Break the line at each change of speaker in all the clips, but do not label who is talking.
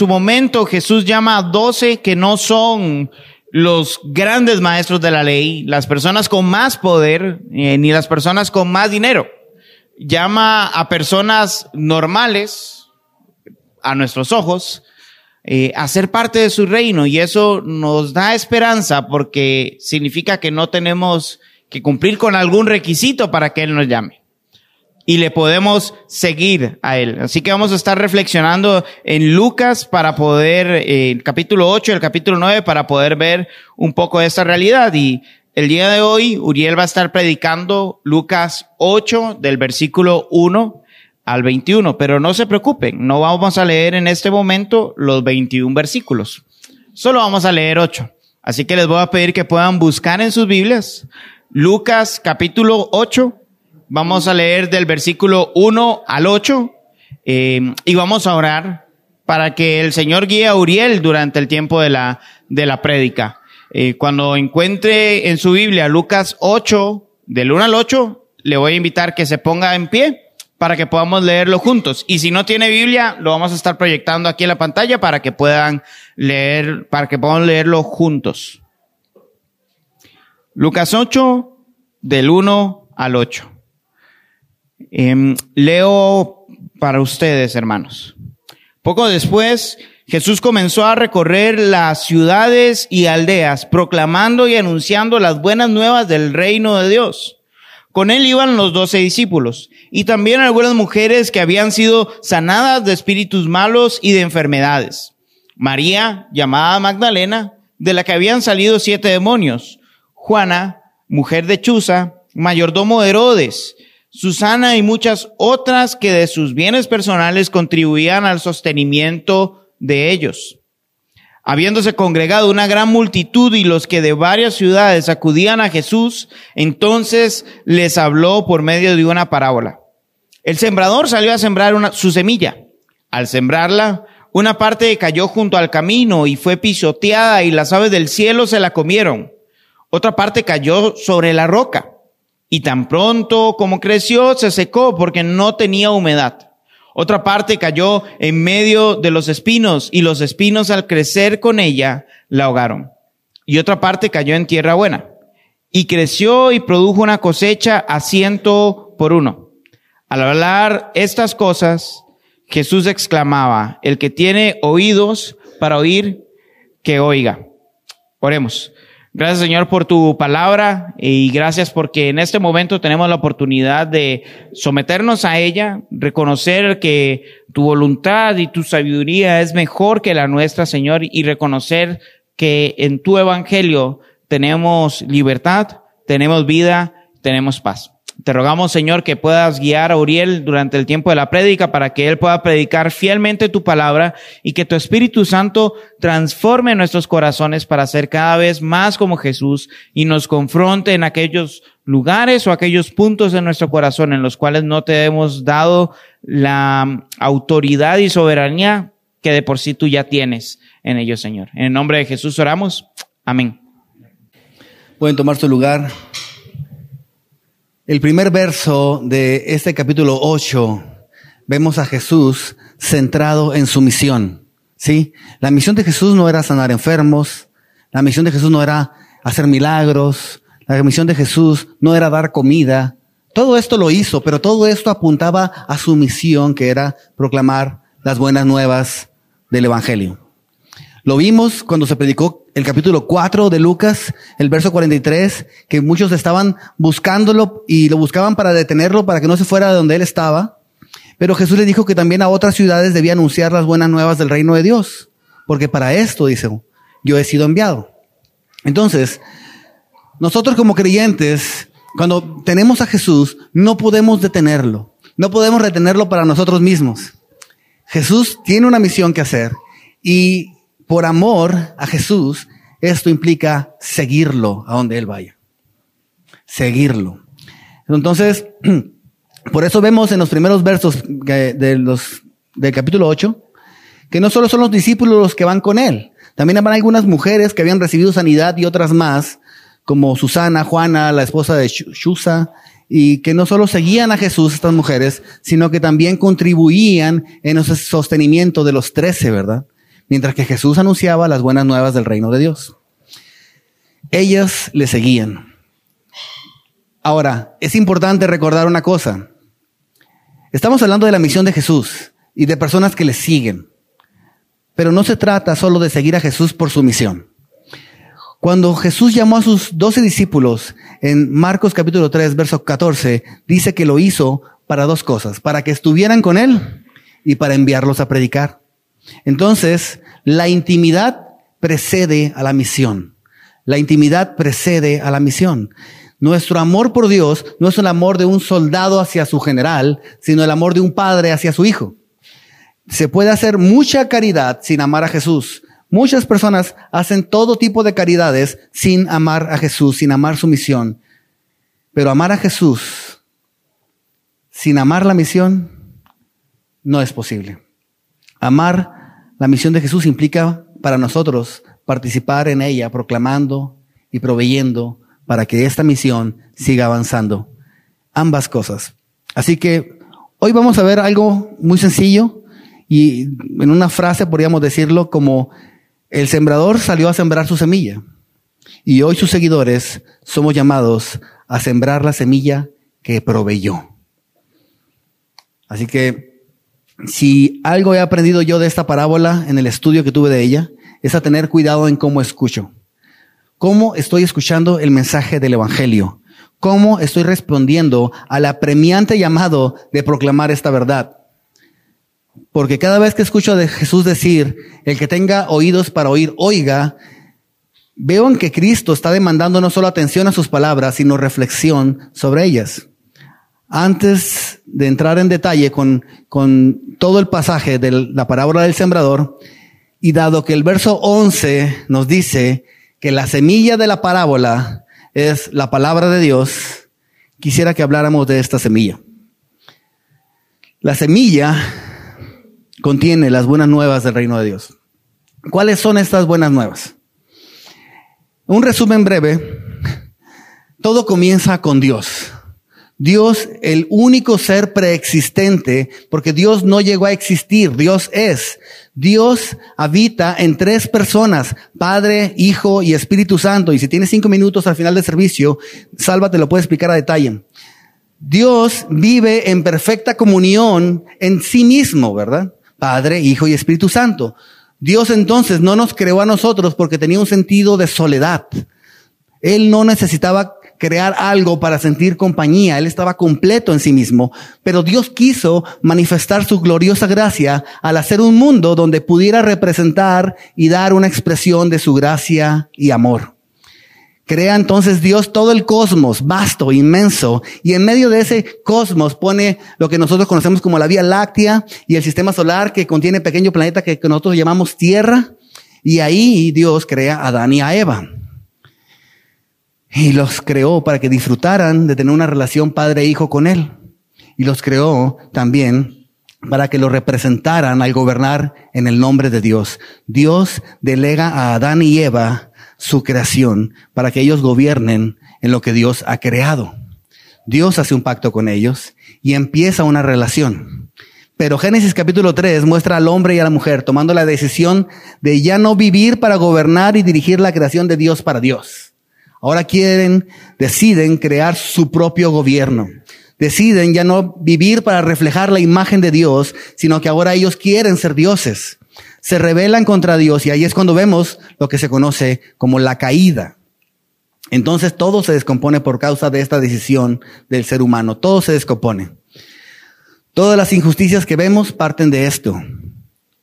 su momento Jesús llama a doce que no son los grandes maestros de la ley, las personas con más poder, eh, ni las personas con más dinero. Llama a personas normales, a nuestros ojos, eh, a ser parte de su reino y eso nos da esperanza porque significa que no tenemos que cumplir con algún requisito para que Él nos llame y le podemos seguir a Él. Así que vamos a estar reflexionando en Lucas para poder, eh, el capítulo 8, el capítulo 9, para poder ver un poco de esta realidad. Y el día de hoy, Uriel va a estar predicando Lucas 8 del versículo 1 al 21, pero no se preocupen, no vamos a leer en este momento los 21 versículos, solo vamos a leer 8. Así que les voy a pedir que puedan buscar en sus Biblias Lucas capítulo 8, Vamos a leer del versículo 1 al 8 eh, y vamos a orar para que el Señor guíe a Uriel durante el tiempo de la, de la prédica. Eh, cuando encuentre en su Biblia Lucas 8, del 1 al 8, le voy a invitar que se ponga en pie para que podamos leerlo juntos. Y si no tiene Biblia, lo vamos a estar proyectando aquí en la pantalla para que puedan leer, para que podamos leerlo juntos. Lucas 8, del 1 al 8. Em, leo para ustedes, hermanos. Poco después, Jesús comenzó a recorrer las ciudades y aldeas, proclamando y anunciando las buenas nuevas del reino de Dios. Con él iban los doce discípulos y también algunas mujeres que habían sido sanadas de espíritus malos y de enfermedades. María, llamada Magdalena, de la que habían salido siete demonios. Juana, mujer de Chuza, mayordomo de Herodes, Susana y muchas otras que de sus bienes personales contribuían al sostenimiento de ellos. Habiéndose congregado una gran multitud y los que de varias ciudades acudían a Jesús, entonces les habló por medio de una parábola. El sembrador salió a sembrar una, su semilla. Al sembrarla, una parte cayó junto al camino y fue pisoteada y las aves del cielo se la comieron. Otra parte cayó sobre la roca y tan pronto como creció, se secó porque no tenía humedad. Otra parte cayó en medio de los espinos y los espinos al crecer con ella la ahogaron. Y otra parte cayó en tierra buena y creció y produjo una cosecha a ciento por uno. Al hablar estas cosas, Jesús exclamaba, el que tiene oídos para oír, que oiga. Oremos. Gracias Señor por tu palabra y gracias porque en este momento tenemos la oportunidad de someternos a ella, reconocer que tu voluntad y tu sabiduría es mejor que la nuestra Señor y reconocer que en tu evangelio tenemos libertad, tenemos vida, tenemos paz. Te rogamos, Señor, que puedas guiar a Uriel durante el tiempo de la prédica para que él pueda predicar fielmente tu palabra y que tu Espíritu Santo transforme nuestros corazones para ser cada vez más como Jesús y nos confronte en aquellos lugares o aquellos puntos de nuestro corazón en los cuales no te hemos dado la autoridad y soberanía que de por sí tú ya tienes en ellos, Señor. En el nombre de Jesús oramos. Amén.
Pueden tomar su lugar. El primer verso de este capítulo 8, vemos a Jesús centrado en su misión. ¿Sí? La misión de Jesús no era sanar enfermos, la misión de Jesús no era hacer milagros, la misión de Jesús no era dar comida. Todo esto lo hizo, pero todo esto apuntaba a su misión, que era proclamar las buenas nuevas del Evangelio. Lo vimos cuando se predicó el capítulo 4 de Lucas, el verso 43, que muchos estaban buscándolo y lo buscaban para detenerlo, para que no se fuera de donde él estaba. Pero Jesús le dijo que también a otras ciudades debía anunciar las buenas nuevas del reino de Dios, porque para esto, dice, yo he sido enviado. Entonces, nosotros como creyentes, cuando tenemos a Jesús, no podemos detenerlo, no podemos retenerlo para nosotros mismos. Jesús tiene una misión que hacer y por amor a Jesús, esto implica seguirlo a donde Él vaya. Seguirlo. Entonces, por eso vemos en los primeros versos de los, del capítulo 8, que no solo son los discípulos los que van con Él, también habrá algunas mujeres que habían recibido sanidad y otras más, como Susana, Juana, la esposa de Shusa, y que no solo seguían a Jesús estas mujeres, sino que también contribuían en el sostenimiento de los trece, ¿verdad? Mientras que Jesús anunciaba las buenas nuevas del reino de Dios. Ellas le seguían. Ahora, es importante recordar una cosa. Estamos hablando de la misión de Jesús y de personas que le siguen. Pero no se trata solo de seguir a Jesús por su misión. Cuando Jesús llamó a sus doce discípulos en Marcos capítulo 3, verso 14, dice que lo hizo para dos cosas, para que estuvieran con Él y para enviarlos a predicar. Entonces, la intimidad precede a la misión. La intimidad precede a la misión. Nuestro amor por Dios no es el amor de un soldado hacia su general, sino el amor de un padre hacia su hijo. Se puede hacer mucha caridad sin amar a Jesús. Muchas personas hacen todo tipo de caridades sin amar a Jesús, sin amar su misión. Pero amar a Jesús sin amar la misión no es posible. Amar la misión de Jesús implica para nosotros participar en ella, proclamando y proveyendo para que esta misión siga avanzando. Ambas cosas. Así que hoy vamos a ver algo muy sencillo y en una frase podríamos decirlo como el sembrador salió a sembrar su semilla y hoy sus seguidores somos llamados a sembrar la semilla que proveyó. Así que si algo he aprendido yo de esta parábola en el estudio que tuve de ella, es a tener cuidado en cómo escucho. ¿Cómo estoy escuchando el mensaje del Evangelio? ¿Cómo estoy respondiendo al apremiante llamado de proclamar esta verdad? Porque cada vez que escucho de Jesús decir, el que tenga oídos para oír, oiga, veo en que Cristo está demandando no solo atención a sus palabras, sino reflexión sobre ellas. Antes de entrar en detalle con, con todo el pasaje de la parábola del sembrador, y dado que el verso 11 nos dice que la semilla de la parábola es la palabra de Dios, quisiera que habláramos de esta semilla. La semilla contiene las buenas nuevas del reino de Dios. ¿Cuáles son estas buenas nuevas? Un resumen breve. Todo comienza con Dios. Dios, el único ser preexistente, porque Dios no llegó a existir, Dios es. Dios habita en tres personas, Padre, Hijo y Espíritu Santo. Y si tienes cinco minutos al final del servicio, Salva te lo puede explicar a detalle. Dios vive en perfecta comunión en sí mismo, ¿verdad? Padre, Hijo y Espíritu Santo. Dios entonces no nos creó a nosotros porque tenía un sentido de soledad. Él no necesitaba crear algo para sentir compañía. Él estaba completo en sí mismo. Pero Dios quiso manifestar su gloriosa gracia al hacer un mundo donde pudiera representar y dar una expresión de su gracia y amor. Crea entonces Dios todo el cosmos, vasto, inmenso, y en medio de ese cosmos pone lo que nosotros conocemos como la Vía Láctea y el sistema solar que contiene pequeño planeta que nosotros llamamos Tierra, y ahí Dios crea a Adán y a Eva. Y los creó para que disfrutaran de tener una relación padre-hijo con Él. Y los creó también para que lo representaran al gobernar en el nombre de Dios. Dios delega a Adán y Eva su creación para que ellos gobiernen en lo que Dios ha creado. Dios hace un pacto con ellos y empieza una relación. Pero Génesis capítulo 3 muestra al hombre y a la mujer tomando la decisión de ya no vivir para gobernar y dirigir la creación de Dios para Dios. Ahora quieren, deciden crear su propio gobierno. Deciden ya no vivir para reflejar la imagen de Dios, sino que ahora ellos quieren ser dioses se rebelan contra Dios y ahí es cuando vemos lo que se conoce como la caída. Entonces todo se descompone por causa de esta decisión del ser humano, todo se descompone. Todas las injusticias que vemos parten de esto,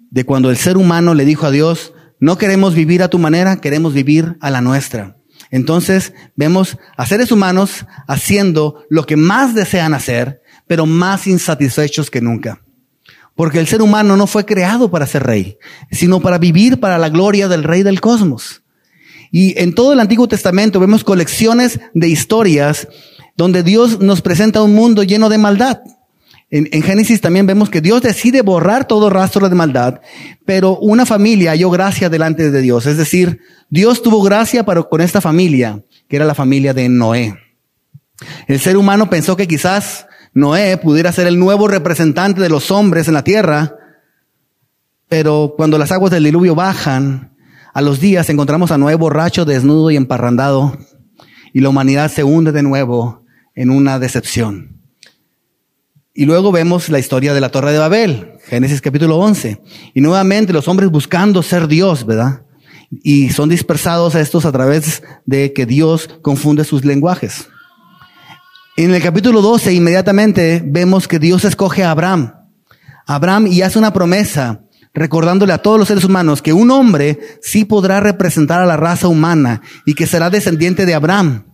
de cuando el ser humano le dijo a Dios, no queremos vivir a tu manera, queremos vivir a la nuestra. Entonces vemos a seres humanos haciendo lo que más desean hacer, pero más insatisfechos que nunca. Porque el ser humano no fue creado para ser rey, sino para vivir para la gloria del rey del cosmos. Y en todo el Antiguo Testamento vemos colecciones de historias donde Dios nos presenta un mundo lleno de maldad. En, Génesis también vemos que Dios decide borrar todo rastro de maldad, pero una familia halló gracia delante de Dios. Es decir, Dios tuvo gracia con esta familia, que era la familia de Noé. El ser humano pensó que quizás Noé pudiera ser el nuevo representante de los hombres en la tierra, pero cuando las aguas del diluvio bajan, a los días encontramos a Noé borracho, desnudo y emparrandado, y la humanidad se hunde de nuevo en una decepción. Y luego vemos la historia de la Torre de Babel, Génesis capítulo 11. Y nuevamente los hombres buscando ser Dios, ¿verdad? Y son dispersados a estos a través de que Dios confunde sus lenguajes. En el capítulo 12 inmediatamente vemos que Dios escoge a Abraham. Abraham y hace una promesa recordándole a todos los seres humanos que un hombre sí podrá representar a la raza humana y que será descendiente de Abraham.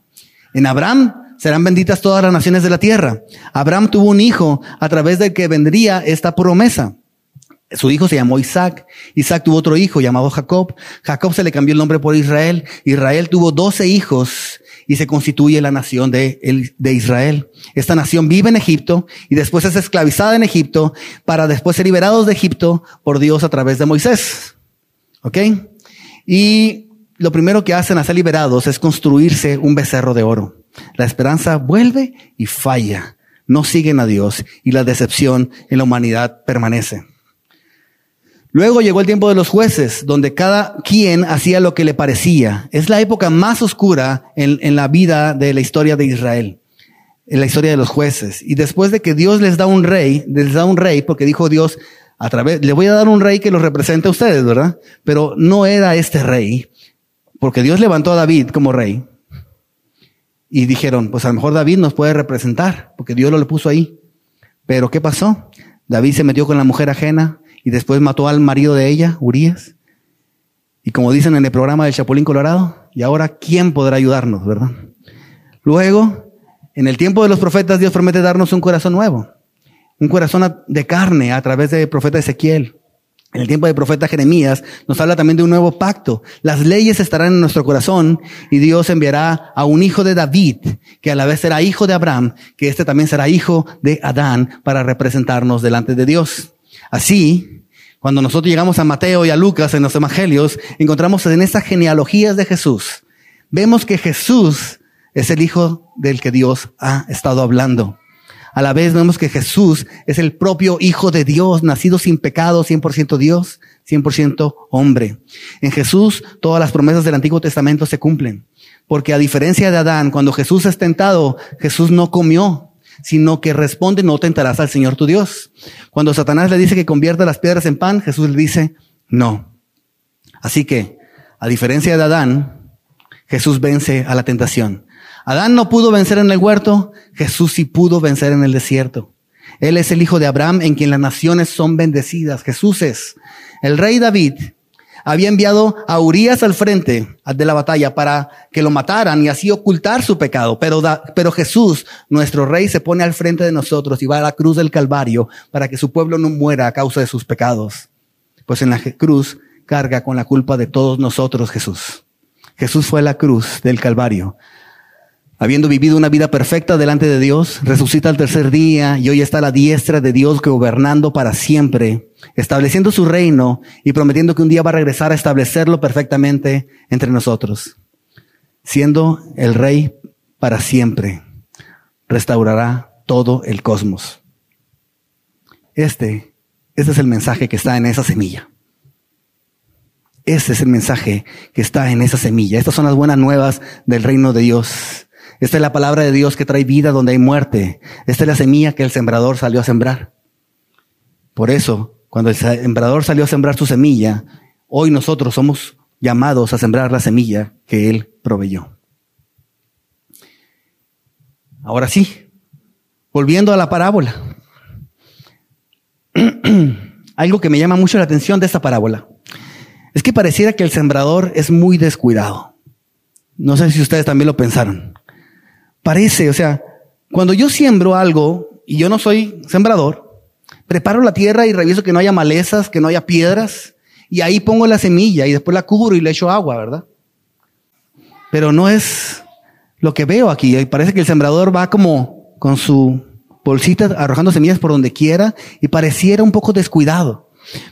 En Abraham serán benditas todas las naciones de la tierra. Abraham tuvo un hijo a través del que vendría esta promesa. Su hijo se llamó Isaac. Isaac tuvo otro hijo llamado Jacob. Jacob se le cambió el nombre por Israel. Israel tuvo doce hijos y se constituye la nación de, Israel. Esta nación vive en Egipto y después es esclavizada en Egipto para después ser liberados de Egipto por Dios a través de Moisés. ¿Ok? Y lo primero que hacen a ser liberados es construirse un becerro de oro. La esperanza vuelve y falla. No siguen a Dios y la decepción en la humanidad permanece. Luego llegó el tiempo de los jueces, donde cada quien hacía lo que le parecía. Es la época más oscura en, la vida de la historia de Israel, en la historia de los jueces. Y después de que Dios les da un rey, les da un rey, porque dijo Dios, a través, le voy a dar un rey que los represente a ustedes, ¿verdad? Pero no era este rey, porque Dios levantó a David como rey. Y dijeron, pues a lo mejor David nos puede representar, porque Dios lo puso ahí. Pero ¿qué pasó? David se metió con la mujer ajena y después mató al marido de ella, Urias. Y como dicen en el programa del Chapulín Colorado, y ahora ¿quién podrá ayudarnos, verdad? Luego, en el tiempo de los profetas, Dios promete darnos un corazón nuevo, un corazón de carne a través del profeta Ezequiel. En el tiempo del profeta Jeremías nos habla también de un nuevo pacto. Las leyes estarán en nuestro corazón y Dios enviará a un hijo de David, que a la vez será hijo de Abraham, que este también será hijo de Adán para representarnos delante de Dios. Así, cuando nosotros llegamos a Mateo y a Lucas en los evangelios, encontramos en estas genealogías de Jesús, vemos que Jesús es el hijo del que Dios ha estado hablando. A la vez vemos que Jesús es el propio Hijo de Dios, nacido sin pecado, 100% Dios, 100% hombre. En Jesús todas las promesas del Antiguo Testamento se cumplen. Porque a diferencia de Adán, cuando Jesús es tentado, Jesús no comió, sino que responde, no tentarás al Señor tu Dios. Cuando Satanás le dice que convierta las piedras en pan, Jesús le dice, no. Así que, a diferencia de Adán, Jesús vence a la tentación. Adán no pudo vencer en el huerto, Jesús sí pudo vencer en el desierto. Él es el hijo de Abraham en quien las naciones son bendecidas. Jesús es. El rey David había enviado a Urias al frente de la batalla para que lo mataran y así ocultar su pecado. Pero, pero Jesús, nuestro rey, se pone al frente de nosotros y va a la cruz del Calvario para que su pueblo no muera a causa de sus pecados. Pues en la cruz carga con la culpa de todos nosotros Jesús. Jesús fue la cruz del Calvario habiendo vivido una vida perfecta delante de Dios, resucita al tercer día y hoy está a la diestra de Dios gobernando para siempre, estableciendo su reino y prometiendo que un día va a regresar a establecerlo perfectamente entre nosotros. Siendo el rey para siempre, restaurará todo el cosmos. Este, este es el mensaje que está en esa semilla. Este es el mensaje que está en esa semilla. Estas son las buenas nuevas del reino de Dios. Esta es la palabra de Dios que trae vida donde hay muerte. Esta es la semilla que el sembrador salió a sembrar. Por eso, cuando el sembrador salió a sembrar su semilla, hoy nosotros somos llamados a sembrar la semilla que él proveyó. Ahora sí, volviendo a la parábola. algo que me llama mucho la atención de esta parábola. Es que pareciera que el sembrador es muy descuidado. No sé si ustedes también lo pensaron. Parece, o sea, cuando yo siembro algo y yo no soy sembrador, preparo la tierra y reviso que no haya malezas, que no haya piedras, y ahí pongo la semilla y después la cubro y le echo agua, ¿verdad? Pero no es lo que veo aquí. Parece que el sembrador va como con su bolsita arrojando semillas por donde quiera y pareciera un poco descuidado.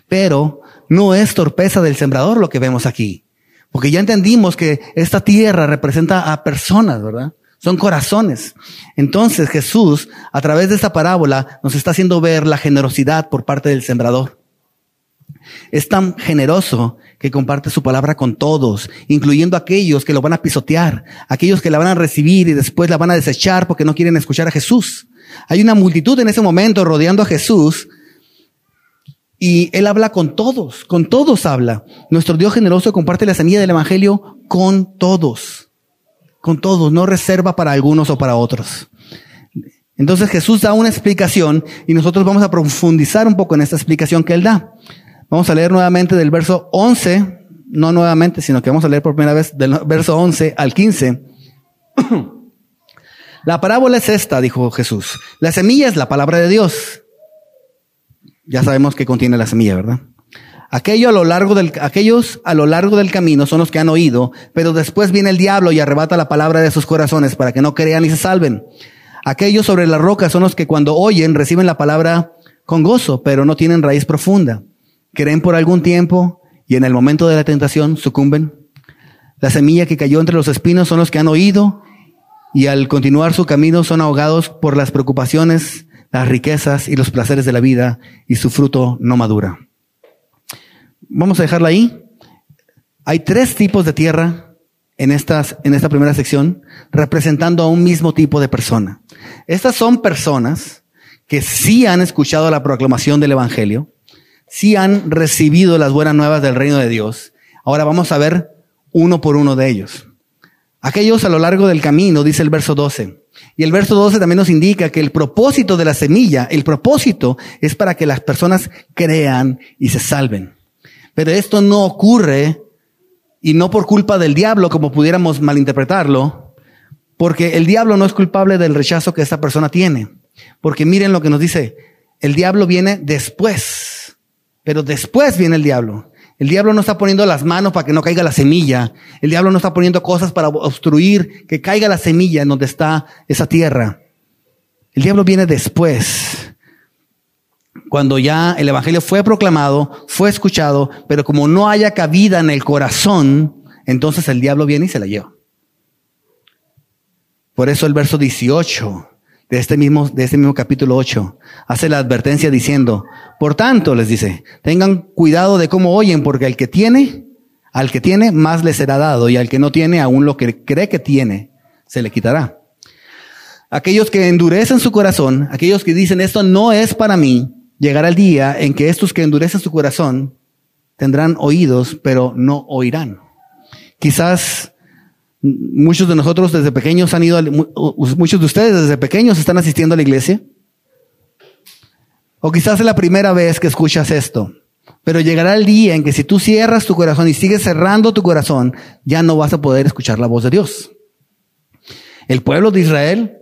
Pero no es torpeza del sembrador lo que vemos aquí. Porque ya entendimos que esta tierra representa a personas, ¿verdad? Son corazones. Entonces Jesús, a través de esta parábola, nos está haciendo ver la generosidad por parte del sembrador. Es tan generoso que comparte su palabra con todos, incluyendo aquellos que lo van a pisotear, aquellos que la van a recibir y después la van a desechar porque no quieren escuchar a Jesús. Hay una multitud en ese momento rodeando a Jesús y Él habla con todos, con todos habla. Nuestro Dios generoso comparte la semilla del Evangelio con todos, con todos, no reserva para algunos o para otros. Entonces Jesús da una explicación y nosotros vamos a profundizar un poco en esta explicación que Él da. Vamos a leer nuevamente del verso 11, no nuevamente, sino que vamos a leer por primera vez del verso 11 al 15. La parábola es esta, dijo Jesús. La semilla es la palabra de Dios. Ya sabemos que contiene la semilla, ¿verdad? Aquello a lo largo del, aquellos a lo largo del camino son los que han oído, pero después viene el diablo y arrebata la palabra de sus corazones para que no crean y se salven. Aquellos sobre la roca son los que cuando oyen reciben la palabra con gozo, pero no tienen raíz profunda. Creen por algún tiempo y en el momento de la tentación sucumben. La semilla que cayó entre los espinos son los que han oído y al continuar su camino son ahogados por las preocupaciones, las riquezas y los placeres de la vida y su fruto no madura. Vamos a dejarla ahí. Hay tres tipos de tierra en, estas, en esta primera sección representando a un mismo tipo de persona. Estas son personas que sí han escuchado la proclamación del Evangelio, sí han recibido las buenas nuevas del reino de Dios. Ahora vamos a ver uno por uno de ellos. Aquellos a lo largo del camino, dice el verso 12. Y el verso 12 también nos indica que el propósito de la semilla, el propósito es para que las personas crean y se salven. Pero esto no ocurre y no por culpa del diablo, como pudiéramos malinterpretarlo, porque el diablo no es culpable del rechazo que esta persona tiene. Porque miren lo que nos dice, el diablo viene después, pero después viene el diablo. El diablo no está poniendo las manos para que no caiga la semilla. El diablo no está poniendo cosas para obstruir que caiga la semilla en donde está esa tierra. El diablo viene después. Cuando ya el evangelio fue proclamado, fue escuchado, pero como no haya cabida en el corazón, entonces el diablo viene y se la lleva. Por eso el verso 18 de este mismo, de este mismo capítulo 8, hace la advertencia diciendo, por tanto, les dice, tengan cuidado de cómo oyen, porque al que tiene, al que tiene, más le será dado, y al que no tiene, aún lo que cree que tiene, se le quitará. Aquellos que endurecen su corazón, aquellos que dicen, esto no es para mí, llegará el día en que estos que endurecen su corazón tendrán oídos, pero no oirán. Quizás Muchos de nosotros desde pequeños han ido, muchos de ustedes desde pequeños están asistiendo a la iglesia. O quizás es la primera vez que escuchas esto. Pero llegará el día en que si tú cierras tu corazón y sigues cerrando tu corazón, ya no vas a poder escuchar la voz de Dios. El pueblo de Israel,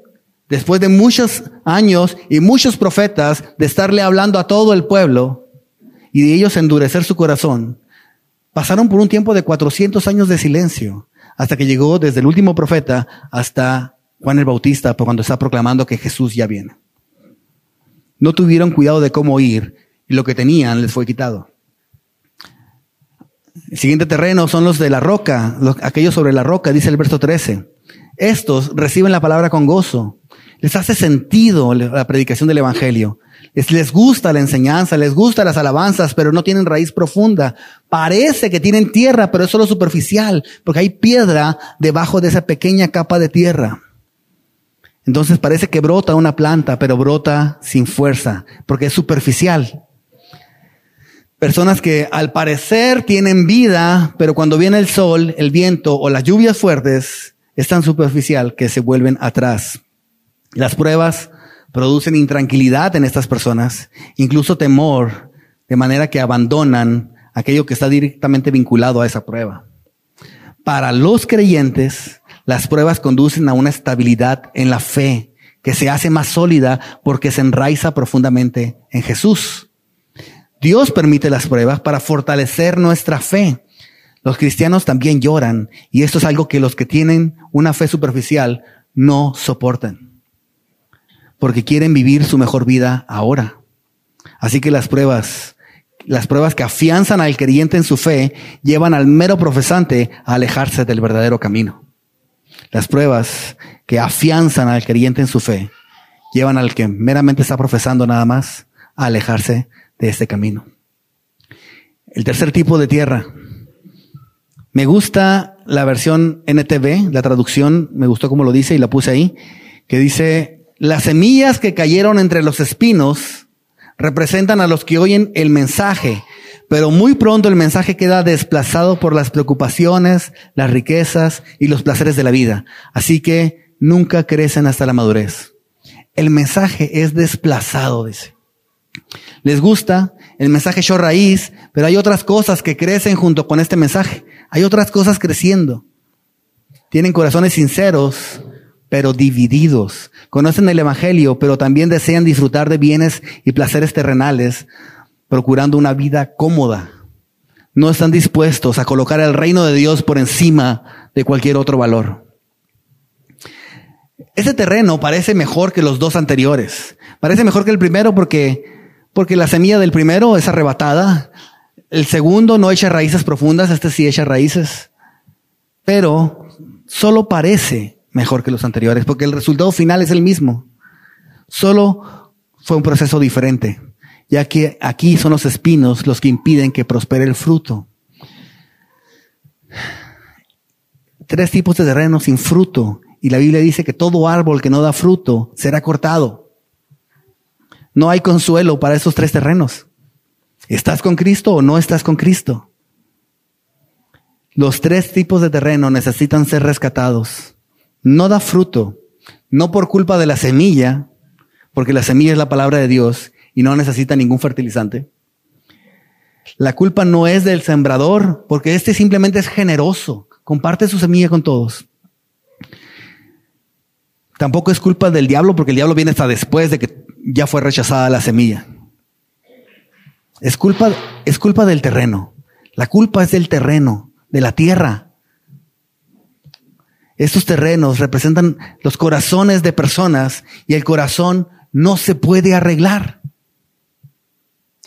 después de muchos años y muchos profetas de estarle hablando a todo el pueblo y de ellos endurecer su corazón, pasaron por un tiempo de 400 años de silencio hasta que llegó desde el último profeta hasta Juan el Bautista, cuando está proclamando que Jesús ya viene. No tuvieron cuidado de cómo ir y lo que tenían les fue quitado. El siguiente terreno son los de la roca, aquellos sobre la roca, dice el verso 13. Estos reciben la palabra con gozo. Les hace sentido la predicación del Evangelio les gusta la enseñanza, les gusta las alabanzas, pero no tienen raíz profunda. Parece que tienen tierra, pero es solo superficial, porque hay piedra debajo de esa pequeña capa de tierra. Entonces parece que brota una planta, pero brota sin fuerza, porque es superficial. Personas que al parecer tienen vida, pero cuando viene el sol, el viento o las lluvias fuertes, es tan superficial que se vuelven atrás. Las pruebas producen intranquilidad en estas personas, incluso temor, de manera que abandonan aquello que está directamente vinculado a esa prueba. Para los creyentes, las pruebas conducen a una estabilidad en la fe que se hace más sólida porque se enraiza profundamente en Jesús. Dios permite las pruebas para fortalecer nuestra fe. Los cristianos también lloran y esto es algo que los que tienen una fe superficial no soportan. Porque quieren vivir su mejor vida ahora. Así que las pruebas, las pruebas que afianzan al creyente en su fe, llevan al mero profesante a alejarse del verdadero camino. Las pruebas que afianzan al creyente en su fe, llevan al que meramente está profesando nada más a alejarse de este camino. El tercer tipo de tierra. Me gusta la versión NTV, la traducción, me gustó como lo dice y la puse ahí, que dice, las semillas que cayeron entre los espinos representan a los que oyen el mensaje, pero muy pronto el mensaje queda desplazado por las preocupaciones, las riquezas y los placeres de la vida. Así que nunca crecen hasta la madurez. El mensaje es desplazado, dice. Les gusta el mensaje yo raíz, pero hay otras cosas que crecen junto con este mensaje. Hay otras cosas creciendo. Tienen corazones sinceros, pero divididos. Conocen el Evangelio, pero también desean disfrutar de bienes y placeres terrenales, procurando una vida cómoda. No están dispuestos a colocar el reino de Dios por encima de cualquier otro valor. Ese terreno parece mejor que los dos anteriores. Parece mejor que el primero porque porque la semilla del primero es arrebatada, el segundo no echa raíces profundas, este sí echa raíces, pero solo parece mejor que los anteriores, porque el resultado final es el mismo. Solo fue un proceso diferente, ya que aquí son los espinos los que impiden que prospere el fruto. Tres tipos de terreno sin fruto, y la Biblia dice que todo árbol que no da fruto será cortado. No hay consuelo para esos tres terrenos. ¿Estás con Cristo o no estás con Cristo? Los tres tipos de terreno necesitan ser rescatados. No da fruto, no por culpa de la semilla, porque la semilla es la palabra de Dios y no necesita ningún fertilizante. La culpa no es del sembrador, porque este simplemente es generoso, comparte su semilla con todos. Tampoco es culpa del diablo, porque el diablo viene hasta después de que ya fue rechazada la semilla. Es culpa, es culpa del terreno. La culpa es del terreno, de la tierra. Estos terrenos representan los corazones de personas y el corazón no se puede arreglar.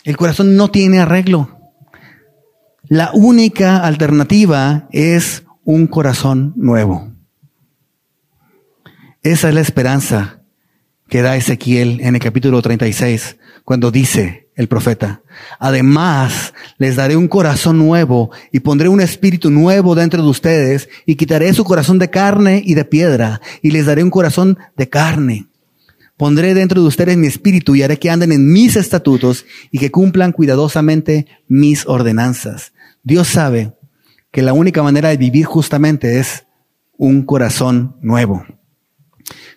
El corazón no tiene arreglo. La única alternativa es un corazón nuevo. Esa es la esperanza que da Ezequiel en el capítulo 36, cuando dice el profeta, además les daré un corazón nuevo y pondré un espíritu nuevo dentro de ustedes y quitaré su corazón de carne y de piedra y les daré un corazón de carne. Pondré dentro de ustedes mi espíritu y haré que anden en mis estatutos y que cumplan cuidadosamente mis ordenanzas. Dios sabe que la única manera de vivir justamente es un corazón nuevo.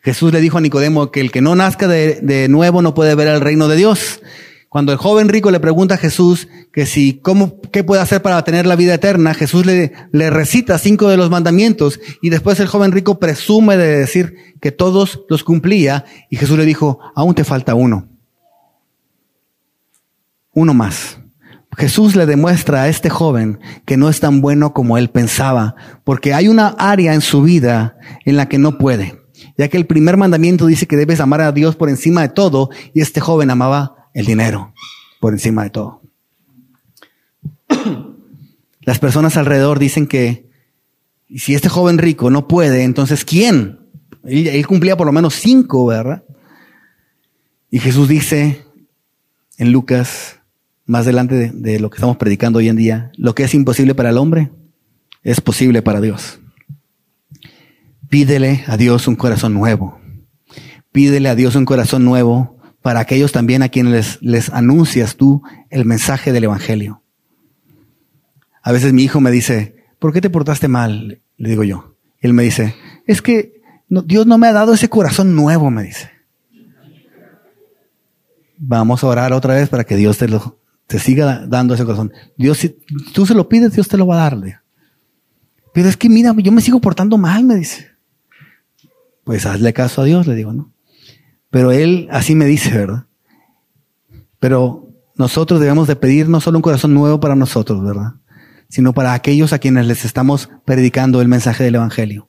Jesús le dijo a Nicodemo que el que no nazca de, nuevo no puede ver el reino de Dios. Cuando el joven rico le pregunta a Jesús que si, cómo, qué puede hacer para tener la vida eterna, Jesús le, le recita cinco de los mandamientos y después el joven rico presume de decir que todos los cumplía y Jesús le dijo, aún te falta uno. Uno más. Jesús le demuestra a este joven que no es tan bueno como él pensaba, porque hay una área en su vida en la que no puede ya que el primer mandamiento dice que debes amar a Dios por encima de todo, y este joven amaba el dinero por encima de todo. Las personas alrededor dicen que si este joven rico no puede, entonces ¿quién? Él, cumplía por lo menos cinco, ¿verdad? Y Jesús dice en Lucas, más adelante de, de lo que estamos predicando hoy en día, lo que es imposible para el hombre es posible para Dios. Pídele a Dios un corazón nuevo. Pídele a Dios un corazón nuevo para aquellos también a quienes les, anuncias tú el mensaje del Evangelio. A veces mi hijo me dice, ¿por qué te portaste mal? Le digo yo. Él me dice, es que Dios no me ha dado ese corazón nuevo, me dice. Vamos a orar otra vez para que Dios te lo, te siga dando ese corazón. Dios, si tú se lo pides, Dios te lo va a darle. Pero es que mira, yo me sigo portando mal, me dice. Pues hazle caso a Dios, le digo, ¿no? Pero Él así me dice, ¿verdad? Pero nosotros debemos de pedir no solo un corazón nuevo para nosotros, ¿verdad? Sino para aquellos a quienes les estamos predicando el mensaje del Evangelio.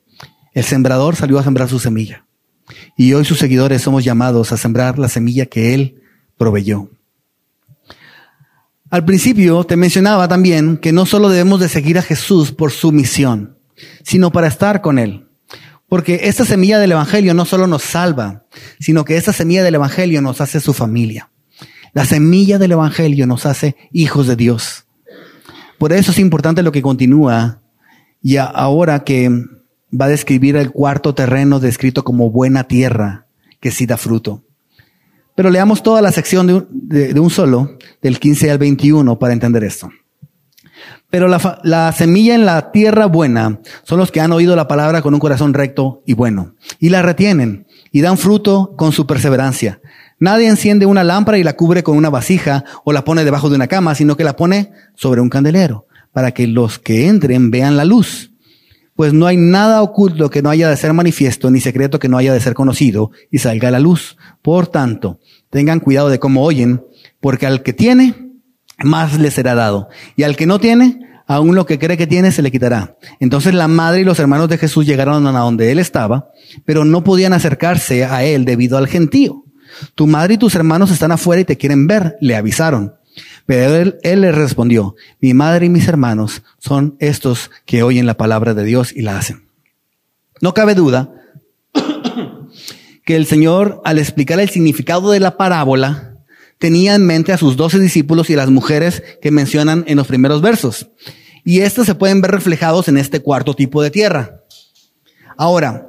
El sembrador salió a sembrar su semilla. Y hoy sus seguidores somos llamados a sembrar la semilla que Él proveyó. Al principio te mencionaba también que no solo debemos de seguir a Jesús por su misión, sino para estar con Él. Porque esta semilla del Evangelio no solo nos salva, sino que esta semilla del Evangelio nos hace su familia. La semilla del Evangelio nos hace hijos de Dios. Por eso es importante lo que continúa y ahora que va a describir el cuarto terreno descrito como buena tierra que sí da fruto. Pero leamos toda la sección de un, de, un solo, del 15 al 21, para entender esto. Pero la, la, semilla en la tierra buena son los que han oído la palabra con un corazón recto y bueno, y la retienen, y dan fruto con su perseverancia. Nadie enciende una lámpara y la cubre con una vasija o la pone debajo de una cama, sino que la pone sobre un candelero, para que los que entren vean la luz. Pues no hay nada oculto que no haya de ser manifiesto, ni secreto que no haya de ser conocido, y salga a la luz. Por tanto, tengan cuidado de cómo oyen, porque al que tiene, más le será dado. Y al que no tiene, aún lo que cree que tiene se le quitará. Entonces la madre y los hermanos de Jesús llegaron a donde él estaba, pero no podían acercarse a él debido al gentío. Tu madre y tus hermanos están afuera y te quieren ver, le avisaron. Pero él, él respondió, mi madre y mis hermanos son estos que oyen la palabra de Dios y la hacen. No cabe duda que el Señor, al explicar el significado de la parábola, tenía en mente a sus doce discípulos y a las mujeres que mencionan en los primeros versos. Y estos se pueden ver reflejados en este cuarto tipo de tierra. Ahora,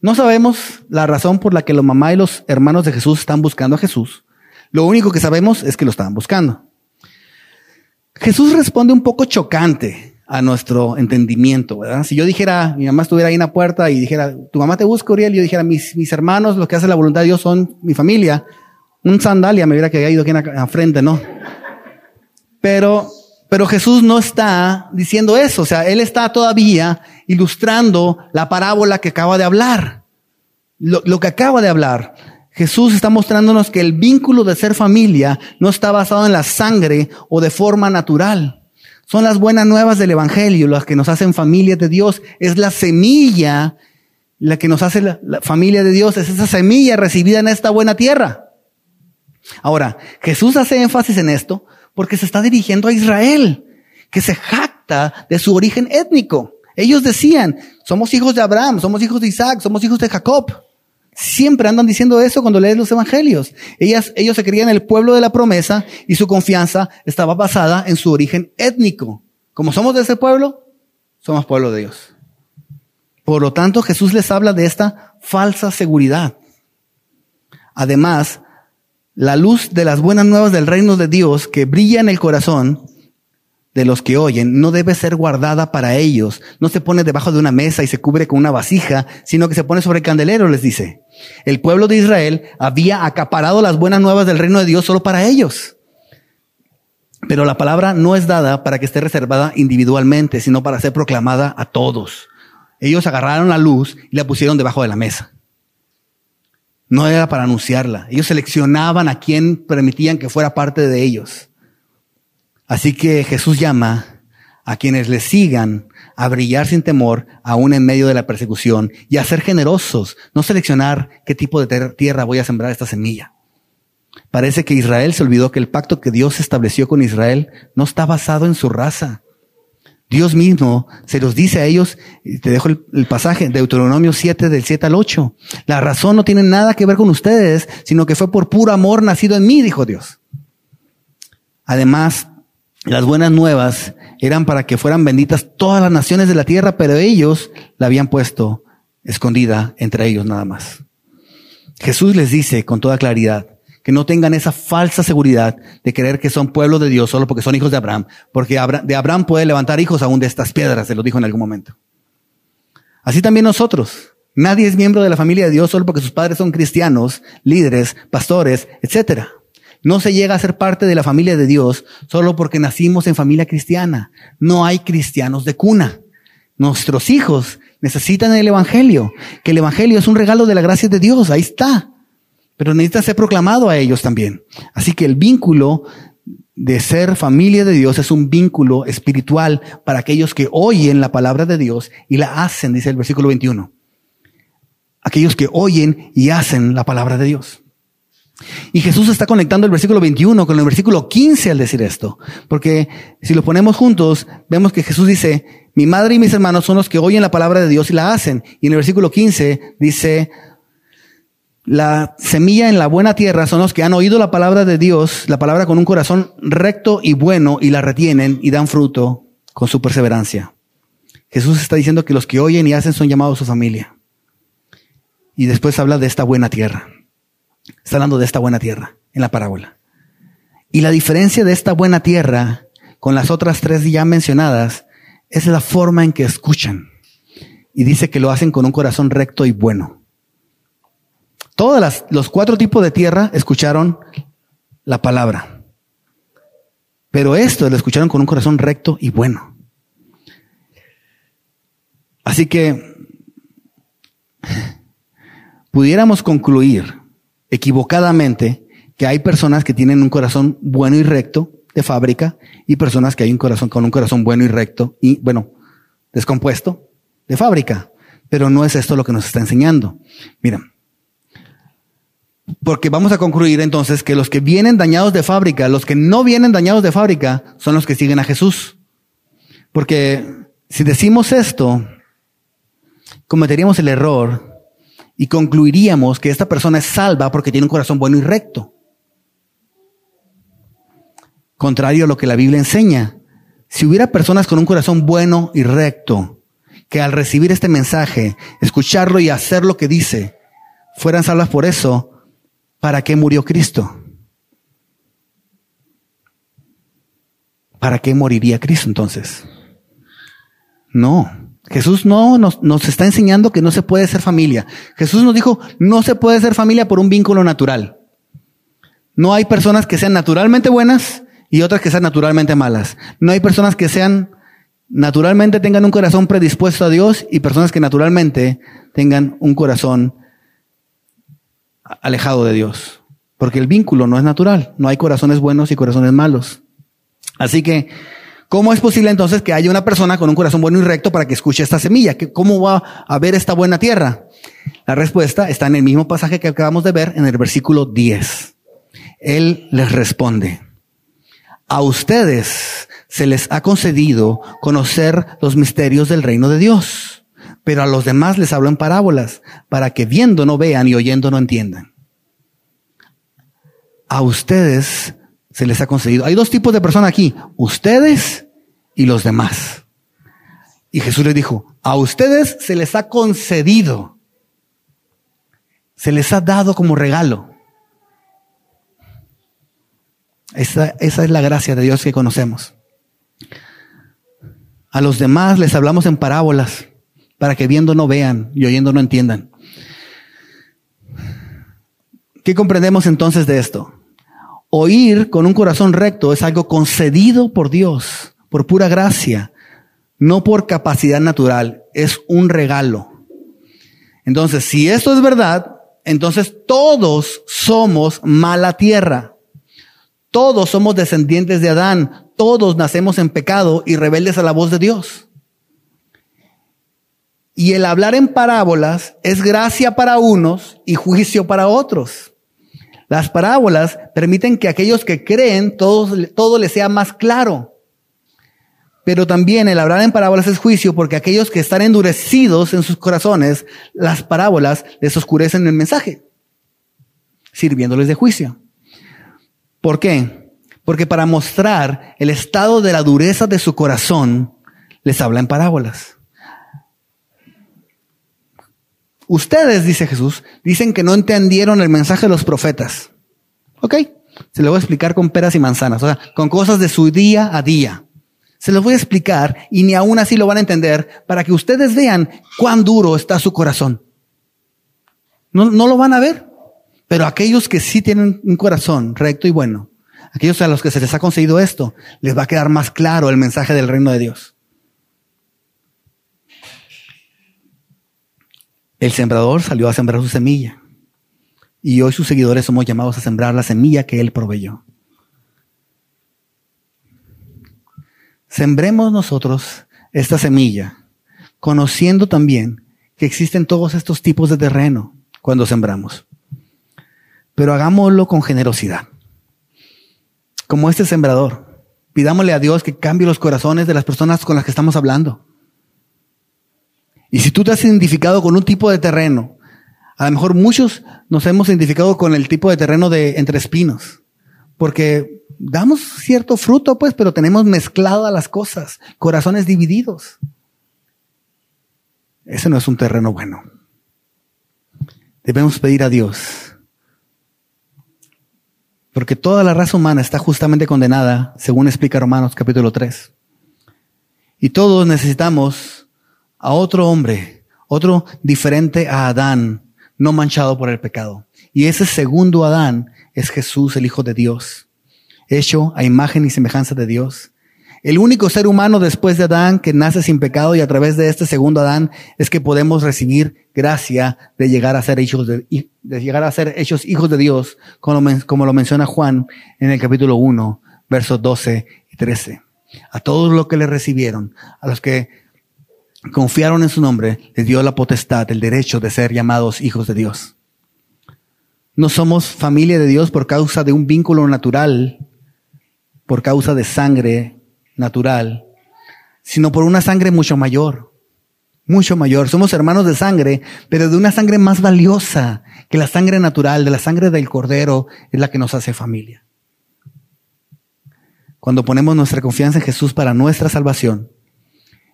no sabemos la razón por la que la mamá y los hermanos de Jesús están buscando a Jesús. Lo único que sabemos es que lo estaban buscando. Jesús responde un poco chocante a nuestro entendimiento, ¿verdad? Si yo dijera, mi mamá estuviera ahí en la puerta y dijera, tu mamá te busca, Uriel, y yo dijera, mis, mis hermanos, lo que hace la voluntad de Dios son mi familia, un sandalia me hubiera caído aquí en la frente, ¿no? Pero, pero Jesús no está diciendo eso, o sea, Él está todavía ilustrando la parábola que acaba de hablar. Lo, que acaba de hablar. Jesús está mostrándonos que el vínculo de ser familia no está basado en la sangre o de forma natural. Son las buenas nuevas del Evangelio las que nos hacen familia de Dios. Es la semilla la que nos hace la, la familia de Dios. Es esa semilla recibida en esta buena tierra. Ahora, Jesús hace énfasis en esto porque se está dirigiendo a Israel, que se jacta de su origen étnico. Ellos decían, somos hijos de Abraham, somos hijos de Isaac, somos hijos de Jacob. Siempre andan diciendo eso cuando lees los evangelios. Ellas, ellos se creían el pueblo de la promesa y su confianza estaba basada en su origen étnico. Como somos de ese pueblo, somos pueblo de Dios. Por lo tanto, Jesús les habla de esta falsa seguridad. Además, la luz de las buenas nuevas del reino de Dios que brilla en el corazón de los que oyen no debe ser guardada para ellos. No se pone debajo de una mesa y se cubre con una vasija, sino que se pone sobre el candelero, les dice. El pueblo de Israel había acaparado las buenas nuevas del reino de Dios solo para ellos. Pero la palabra no es dada para que esté reservada individualmente, sino para ser proclamada a todos. Ellos agarraron la luz y la pusieron debajo de la mesa no era para anunciarla. Ellos seleccionaban a quien permitían que fuera parte de ellos. Así que Jesús llama a quienes le sigan a brillar sin temor, aún en medio de la persecución, y a ser generosos, no seleccionar qué tipo de tierra voy a sembrar esta semilla. Parece que Israel se olvidó que el pacto que Dios estableció con Israel no está basado en su raza, Dios mismo se los dice a ellos, te dejo el, el, pasaje, Deuteronomio 7 del 7 al 8. La razón no tiene nada que ver con ustedes, sino que fue por puro amor nacido en mí, dijo Dios. Además, las buenas nuevas eran para que fueran benditas todas las naciones de la tierra, pero ellos la habían puesto escondida entre ellos nada más. Jesús les dice con toda claridad, que no tengan esa falsa seguridad de creer que son pueblo de Dios solo porque son hijos de Abraham, porque de Abraham puede levantar hijos aún de estas piedras, se lo dijo en algún momento. Así también nosotros. Nadie es miembro de la familia de Dios solo porque sus padres son cristianos, líderes, pastores, etc. No se llega a ser parte de la familia de Dios solo porque nacimos en familia cristiana. No hay cristianos de cuna. Nuestros hijos necesitan el Evangelio, que el Evangelio es un regalo de la gracia de Dios, ahí está. Pero necesita ser proclamado a ellos también. Así que el vínculo de ser familia de Dios es un vínculo espiritual para aquellos que oyen la palabra de Dios y la hacen, dice el versículo 21. Aquellos que oyen y hacen la palabra de Dios. Y Jesús está conectando el versículo 21 con el versículo 15 al decir esto. Porque si lo ponemos juntos, vemos que Jesús dice, mi madre y mis hermanos son los que oyen la palabra de Dios y la hacen. Y en el versículo 15 dice, la semilla en la buena tierra son los que han oído la palabra de Dios, la palabra con un corazón recto y bueno y la retienen y dan fruto con su perseverancia. Jesús está diciendo que los que oyen y hacen son llamados su familia. Y después habla de esta buena tierra. Está hablando de esta buena tierra en la parábola. Y la diferencia de esta buena tierra con las otras tres ya mencionadas es la forma en que escuchan. Y dice que lo hacen con un corazón recto y bueno. Todos los cuatro tipos de tierra escucharon la palabra. Pero esto lo escucharon con un corazón recto y bueno. Así que pudiéramos concluir equivocadamente que hay personas que tienen un corazón bueno y recto de fábrica y personas que hay un corazón con un corazón bueno y recto y bueno, descompuesto de fábrica. Pero no es esto lo que nos está enseñando. Mira, porque vamos a concluir entonces que los que vienen dañados de fábrica, los que no vienen dañados de fábrica, son los que siguen a Jesús. Porque si decimos esto, cometeríamos el error y concluiríamos que esta persona es salva porque tiene un corazón bueno y recto. Contrario a lo que la Biblia enseña. Si hubiera personas con un corazón bueno y recto, que al recibir este mensaje, escucharlo y hacer lo que dice, fueran salvas por eso, ¿para qué murió Cristo? ¿Para qué moriría Cristo entonces? No. Jesús no nos, nos, está enseñando que no se puede ser familia. Jesús nos dijo, no se puede ser familia por un vínculo natural. No hay personas que sean naturalmente buenas y otras que sean naturalmente malas. No hay personas que sean naturalmente tengan un corazón predispuesto a Dios y personas que naturalmente tengan un corazón alejado de Dios. Porque el vínculo no es natural. No hay corazones buenos y corazones malos. Así que ¿Cómo es posible entonces que haya una persona con un corazón bueno y recto para que escuche esta semilla? ¿Cómo va a ver esta buena tierra? La respuesta está en el mismo pasaje que acabamos de ver en el versículo 10. Él les responde, a ustedes se les ha concedido conocer los misterios del reino de Dios, pero a los demás les hablo en parábolas, para que viendo no vean y oyendo no entiendan. A ustedes se les ha concedido. Hay dos tipos de personas aquí, ustedes y los demás. Y Jesús les dijo, a ustedes se les ha concedido, se les ha dado como regalo. Esa, esa es la gracia de Dios que conocemos. A los demás les hablamos en parábolas para que viendo no vean y oyendo no entiendan. ¿Qué comprendemos entonces de esto? Oír con un corazón recto es algo concedido por Dios, por pura gracia, no por capacidad natural, es un regalo. Entonces, si esto es verdad, entonces todos somos mala tierra. Todos somos descendientes de Adán, todos nacemos en pecado y rebeldes a la voz de Dios. Y el hablar en parábolas es gracia para unos y juicio para otros. Las parábolas permiten que aquellos que creen todo, todo les sea más claro. Pero también el hablar en parábolas es juicio porque aquellos que están endurecidos en sus corazones, las parábolas les oscurecen el mensaje, sirviéndoles de juicio. ¿Por qué? Porque para mostrar el estado de la dureza de su corazón, les habla en parábolas. Ustedes, dice Jesús, dicen que no entendieron el mensaje de los profetas. ¿Ok? Se lo voy a explicar con peras y manzanas, o sea, con cosas de su día a día. Se los voy a explicar y ni aún así lo van a entender para que ustedes vean cuán duro está su corazón. No, no lo van a ver, Pero aquellos que sí tienen un corazón recto y bueno, aquellos a los que se les ha concedido esto, les va a quedar más claro el mensaje del reino de Dios. El sembrador salió a sembrar su semilla. Y hoy sus seguidores somos llamados a sembrar la semilla que Él proveyó. Sembremos nosotros esta semilla, conociendo también que existen todos estos tipos de terreno cuando sembramos pero hagámoslo con generosidad. Como este sembrador, pidámosle a Dios que cambie los corazones de las personas con las que estamos hablando. Y si tú te has identificado con un tipo de terreno, a lo mejor muchos nos hemos identificado con el tipo de terreno de entre espinos, porque damos cierto fruto, pues, pero tenemos mezcladas las cosas, corazones divididos. Ese no es un terreno bueno. Debemos pedir a Dios porque toda la raza humana está justamente condenada, según explica Romanos capítulo 3. Y todos necesitamos a otro hombre, otro diferente a Adán, no manchado por el pecado. Y ese segundo Adán es Jesús, el Hijo de Dios, hecho a imagen y semejanza de Dios. El único ser humano después de Adán que nace sin pecado y a través de este segundo Adán es que podemos recibir gracia de llegar a ser hijos de, llegar a ser hechos hijos de Dios, como, como lo menciona Juan en el capítulo 1, versos 12 y 13. A todos los que le recibieron, a los que confiaron en su nombre, les dio la potestad, el derecho de ser llamados hijos de Dios. No somos familia de Dios por causa de un vínculo natural, por causa de sangre natural, sino por una sangre mucho mayor, mucho mayor. Somos hermanos de sangre, pero de una sangre más valiosa que la sangre natural, de la sangre del cordero, es la que nos hace familia. Cuando ponemos nuestra confianza en Jesús para nuestra salvación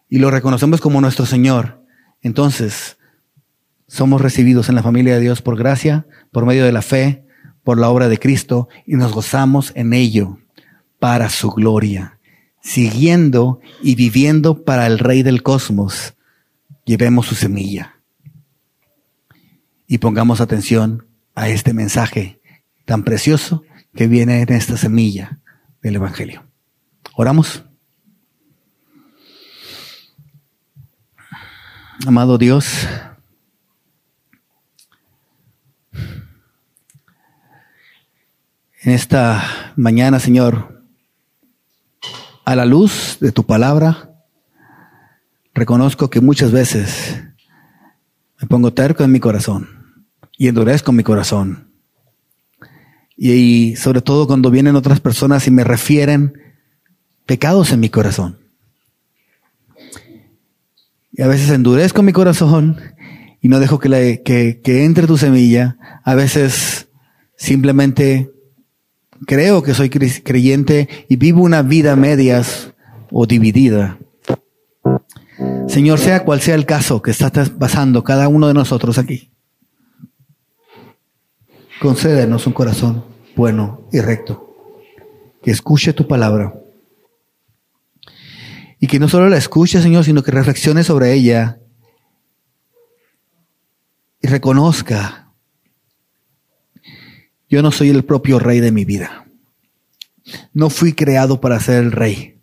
y lo reconocemos como nuestro Señor, entonces somos recibidos en la familia de Dios por gracia, por medio de la fe, por la obra de Cristo y nos gozamos en ello para su gloria siguiendo y viviendo para el Rey del Cosmos, llevemos su semilla. Y pongamos atención a este mensaje tan precioso que viene en esta semilla del Evangelio. Oramos. Amado Dios, en esta mañana, Señor, a la luz de tu palabra, reconozco que muchas veces me pongo terco en mi corazón y endurezco mi corazón. Y, sobre todo cuando vienen otras personas y me refieren pecados en mi corazón. Y a veces endurezco mi corazón y no dejo que, que entre tu semilla. A veces simplemente creo que soy creyente y vivo una vida medias o dividida. Señor, sea cual sea el caso que está pasando cada uno de nosotros aquí, concédenos un corazón bueno y recto, que escuche tu palabra y que no solo la escuche, Señor, sino que reflexione sobre ella y reconozca yo no soy el propio rey de mi vida. No fui creado para ser el rey.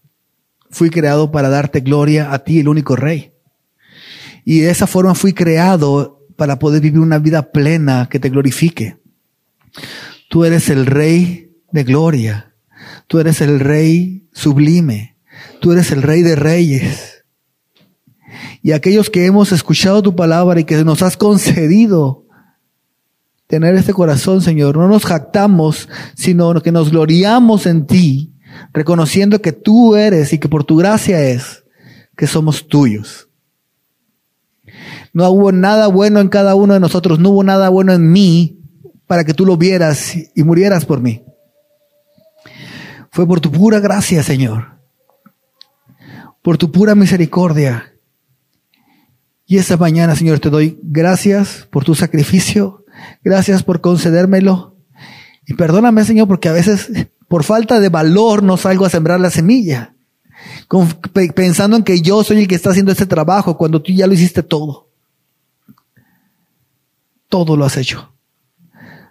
Fui creado para darte gloria a ti, el único rey. Y de esa forma fui creado para poder vivir una vida plena que te glorifique. Tú eres el rey de gloria. Tú eres el rey sublime. Tú eres el rey de reyes. Y aquellos que hemos escuchado tu palabra y que nos has concedido tener este corazón, Señor. No nos jactamos, sino que nos gloriamos en ti, reconociendo que tú eres y que por tu gracia es que somos tuyos. No hubo nada bueno en cada uno de nosotros, no hubo nada bueno en mí para que tú lo vieras y murieras por mí. Fue por tu pura gracia, Señor. Por tu pura misericordia. Y esta mañana, Señor, te doy gracias por tu sacrificio Gracias por concedérmelo. Y perdóname, Señor, porque a veces por falta de valor no salgo a sembrar la semilla. pensando en que yo soy el que está haciendo este trabajo cuando tú ya lo hiciste todo. Todo lo has hecho.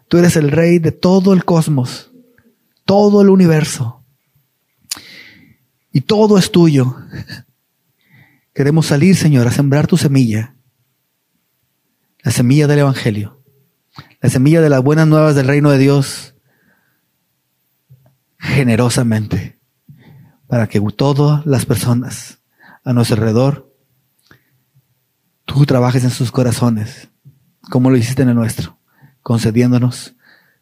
Tú eres el rey de todo el cosmos, todo el universo. Y todo es tuyo. Queremos salir, Señor, a sembrar tu semilla. La semilla del Evangelio. La semilla de las buenas nuevas del reino de Dios. Generosamente. Para que todas las personas a nuestro alrededor, tú trabajes en sus corazones, como lo hiciste en el nuestro, concediéndonos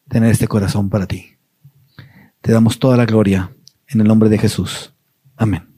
tener este corazón para ti. Te damos toda la gloria en el nombre de Jesús. Amén.